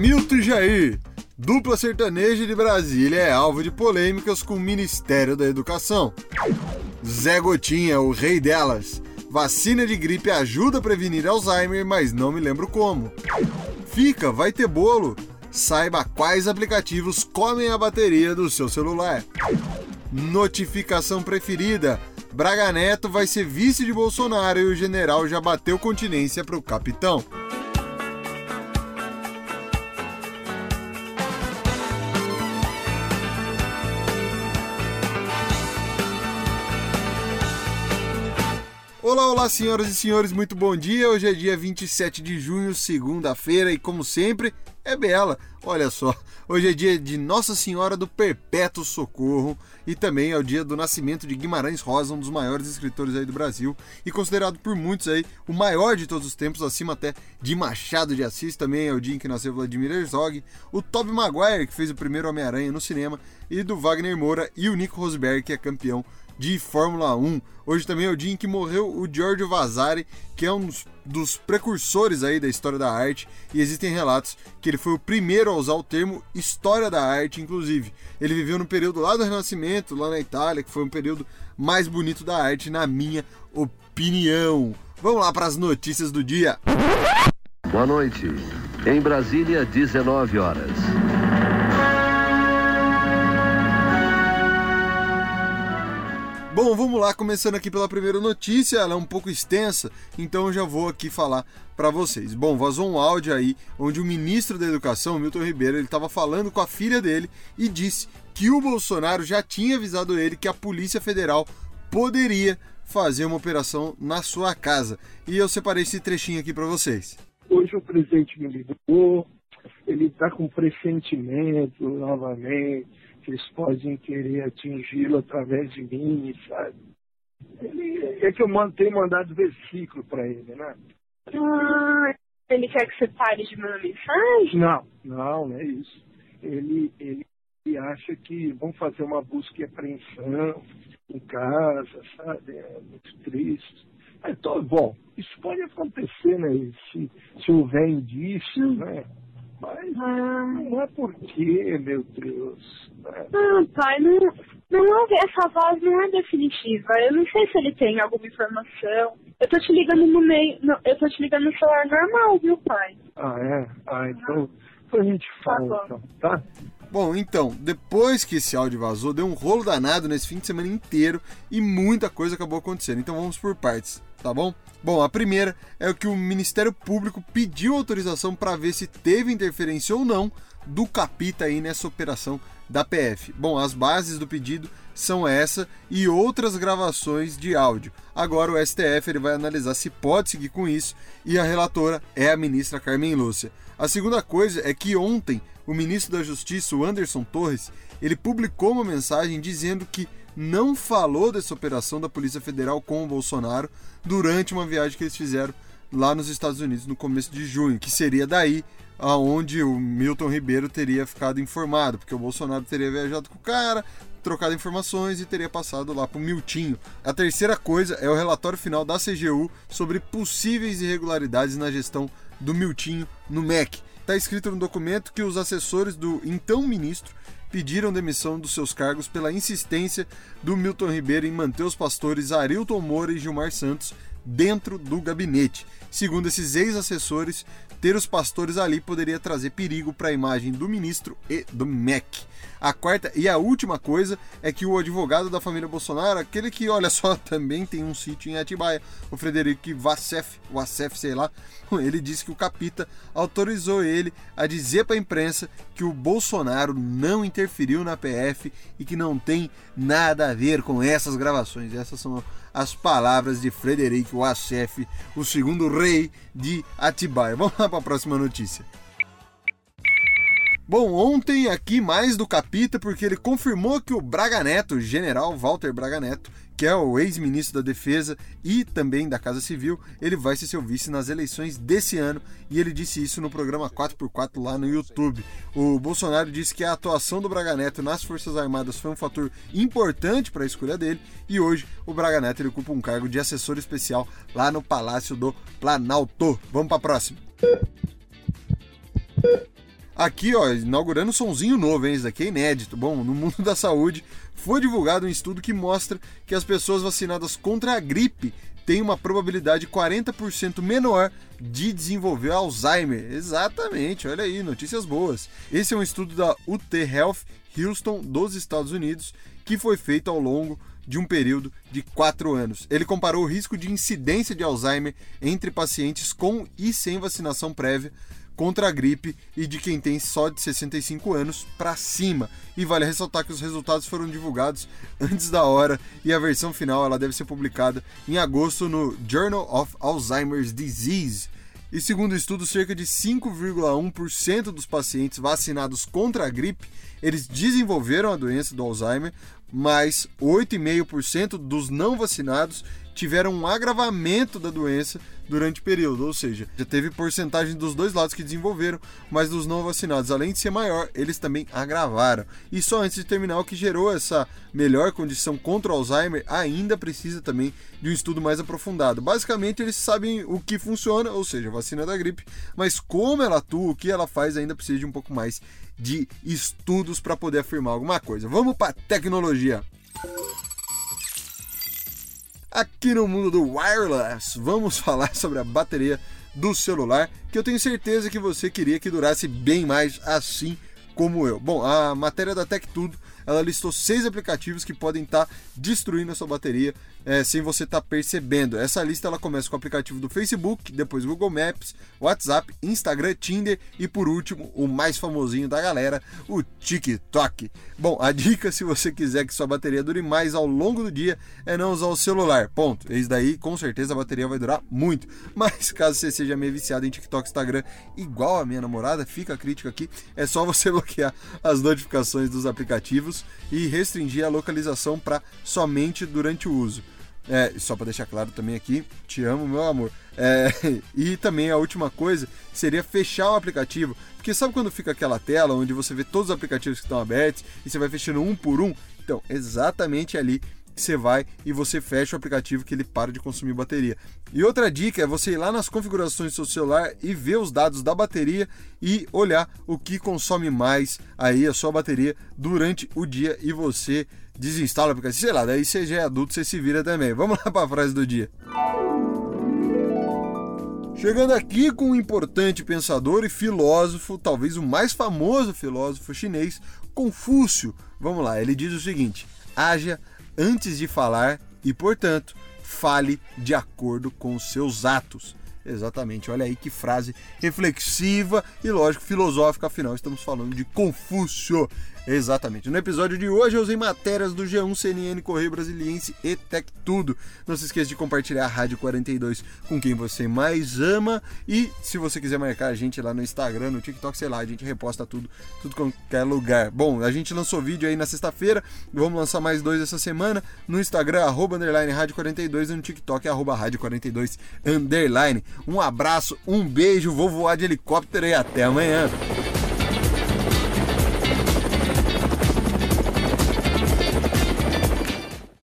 Hamilton e Jair, dupla sertaneja de Brasília, é alvo de polêmicas com o Ministério da Educação. Zé Gotinha, o rei delas. Vacina de gripe ajuda a prevenir Alzheimer, mas não me lembro como. Fica, vai ter bolo. Saiba quais aplicativos comem a bateria do seu celular. Notificação preferida. Braga Neto vai ser vice de Bolsonaro e o general já bateu continência para o capitão. Olá, olá, senhoras e senhores, muito bom dia. Hoje é dia 27 de junho, segunda-feira, e como sempre, é bela. Olha só, hoje é dia de Nossa Senhora do Perpétuo Socorro e também é o dia do nascimento de Guimarães Rosa, um dos maiores escritores aí do Brasil e considerado por muitos aí o maior de todos os tempos, acima até de Machado de Assis. Também é o dia em que nasceu Vladimir Herzog, o Tobey Maguire, que fez o primeiro Homem-Aranha no cinema, e do Wagner Moura e o Nico Rosberg, que é campeão de Fórmula 1. Hoje também é o dia em que morreu o Giorgio Vasari, que é um dos, precursores aí da história da arte, e existem relatos que ele foi o primeiro a usar o termo história da arte, inclusive. Ele viveu no período lá do Renascimento, lá na Itália, que foi um período mais bonito da arte, na minha opinião. Vamos lá para as notícias do dia. Boa noite. Em Brasília, 19 horas. Bom, vamos lá, começando aqui pela primeira notícia, ela é um pouco extensa, então eu já vou aqui falar para vocês. Bom, vazou um áudio aí onde o ministro da Educação, Milton Ribeiro, ele estava falando com a filha dele e disse que o Bolsonaro já tinha avisado ele que a Polícia Federal poderia fazer uma operação na sua casa. E eu separei esse trechinho aqui para vocês. Hoje o presidente me ligou, ele está com pressentimento novamente eles podem querer atingi-lo através de mim, sabe? Ele, é que eu tenho mandado versículo para ele, né? Ah, ele quer que você pare de mandar mensagem? Não, não, não é isso. Ele, ele, ele acha que vão fazer uma busca e apreensão em casa, sabe? É muito triste. Então, bom, isso pode acontecer, né? Se, se houver indícios, né? Mas ah. não é porque, meu Deus. Né? Ah, pai, não, não essa voz não é definitiva. Eu não sei se ele tem alguma informação. Eu tô te ligando no meio. No, eu tô te ligando no celular normal, viu, pai? Ah, é? Ah, então. Depois a gente tá fala, tá então, tá? Bom, então, depois que esse áudio vazou, deu um rolo danado nesse fim de semana inteiro e muita coisa acabou acontecendo. Então vamos por partes, tá bom? Bom, a primeira é o que o Ministério Público pediu autorização para ver se teve interferência ou não do Capita aí nessa operação da PF. Bom, as bases do pedido são essa e outras gravações de áudio. Agora o STF ele vai analisar se pode seguir com isso e a relatora é a ministra Carmen Lúcia. A segunda coisa é que ontem o ministro da Justiça, o Anderson Torres, ele publicou uma mensagem dizendo que não falou dessa operação da Polícia Federal com o Bolsonaro durante uma viagem que eles fizeram lá nos Estados Unidos no começo de junho, que seria daí aonde o Milton Ribeiro teria ficado informado, porque o Bolsonaro teria viajado com o cara, trocado informações e teria passado lá para o Miltinho. A terceira coisa é o relatório final da CGU sobre possíveis irregularidades na gestão do Miltinho no MEC. Está escrito no documento que os assessores do então ministro pediram demissão dos seus cargos pela insistência do Milton Ribeiro em manter os pastores Arilton Moura e Gilmar Santos dentro do gabinete. Segundo esses ex-assessores, ter os pastores ali poderia trazer perigo para a imagem do ministro e do MEC. A quarta e a última coisa é que o advogado da família Bolsonaro, aquele que, olha só, também tem um sítio em Atibaia, o Frederico Vassef, Vassef, sei lá, ele disse que o Capita autorizou ele a dizer para a imprensa que o Bolsonaro não interferiu na PF e que não tem nada a ver com essas gravações. Essas são as palavras de Frederico Wassef, o segundo rei de Atibaia. Vamos lá para a próxima notícia. Bom, ontem aqui mais do Capita, porque ele confirmou que o Braga Neto, o general Walter Braga Neto, que é o ex-ministro da Defesa e também da Casa Civil, ele vai ser seu vice nas eleições desse ano e ele disse isso no programa 4x4 lá no YouTube. O Bolsonaro disse que a atuação do Braga Neto nas Forças Armadas foi um fator importante para a escolha dele e hoje o Braga Neto ele ocupa um cargo de assessor especial lá no Palácio do Planalto. Vamos para a próxima. Aqui, ó, inaugurando um sonzinho novo, hein? Isso daqui é inédito. Bom, no mundo da saúde, foi divulgado um estudo que mostra que as pessoas vacinadas contra a gripe têm uma probabilidade 40% menor de desenvolver Alzheimer. Exatamente, olha aí, notícias boas. Esse é um estudo da UT Health Houston dos Estados Unidos que foi feito ao longo de um período de quatro anos. Ele comparou o risco de incidência de Alzheimer entre pacientes com e sem vacinação prévia contra a gripe e de quem tem só de 65 anos para cima. E vale ressaltar que os resultados foram divulgados antes da hora e a versão final ela deve ser publicada em agosto no Journal of Alzheimer's Disease. E segundo o estudo, cerca de 5,1% dos pacientes vacinados contra a gripe, eles desenvolveram a doença do Alzheimer, mas 8,5% dos não vacinados tiveram um agravamento da doença durante o período, ou seja, já teve porcentagem dos dois lados que desenvolveram, mas dos não vacinados, além de ser maior, eles também agravaram. E só antes de terminar, o que gerou essa melhor condição contra o Alzheimer ainda precisa também de um estudo mais aprofundado. Basicamente, eles sabem o que funciona, ou seja, a vacina da gripe, mas como ela atua, o que ela faz, ainda precisa de um pouco mais de estudos para poder afirmar alguma coisa. Vamos para tecnologia. Aqui no mundo do wireless, vamos falar sobre a bateria do celular, que eu tenho certeza que você queria que durasse bem mais assim como eu. Bom, a matéria da Tech Tudo ela listou seis aplicativos que podem estar tá destruindo a sua bateria é, sem você estar tá percebendo. Essa lista ela começa com o aplicativo do Facebook, depois Google Maps, WhatsApp, Instagram, Tinder e por último, o mais famosinho da galera, o TikTok. Bom, a dica se você quiser que sua bateria dure mais ao longo do dia é não usar o celular. Ponto. Isso daí com certeza a bateria vai durar muito. Mas caso você seja meio viciado em TikTok, Instagram, igual a minha namorada, fica a crítica aqui, é só você bloquear as notificações dos aplicativos e restringir a localização para somente durante o uso. É, só para deixar claro também aqui, te amo, meu amor. É, e também a última coisa seria fechar o aplicativo. Porque sabe quando fica aquela tela onde você vê todos os aplicativos que estão abertos e você vai fechando um por um? Então, exatamente ali você vai e você fecha o aplicativo que ele para de consumir bateria. E outra dica é você ir lá nas configurações do seu celular e ver os dados da bateria e olhar o que consome mais aí a sua bateria durante o dia e você desinstala o aplicativo, sei lá, daí você já é adulto, você se vira também. Vamos lá para a frase do dia. Chegando aqui com um importante pensador e filósofo, talvez o mais famoso filósofo chinês, Confúcio. Vamos lá, ele diz o seguinte: haja antes de falar e, portanto, fale de acordo com os seus atos. Exatamente, olha aí que frase reflexiva e, lógico, filosófica, afinal, estamos falando de Confúcio. Exatamente. No episódio de hoje eu usei matérias do G1, CNN, Correio Brasiliense e Tech Tudo. Não se esqueça de compartilhar a Rádio 42 com quem você mais ama e se você quiser marcar a gente lá no Instagram, no TikTok, sei lá, a gente reposta tudo, tudo qualquer lugar. Bom, a gente lançou vídeo aí na sexta-feira, vamos lançar mais dois essa semana no Instagram, arroba, underline, Rádio 42 e no TikTok, arroba, Rádio 42, underline. Um abraço, um beijo, vou voar de helicóptero e até amanhã.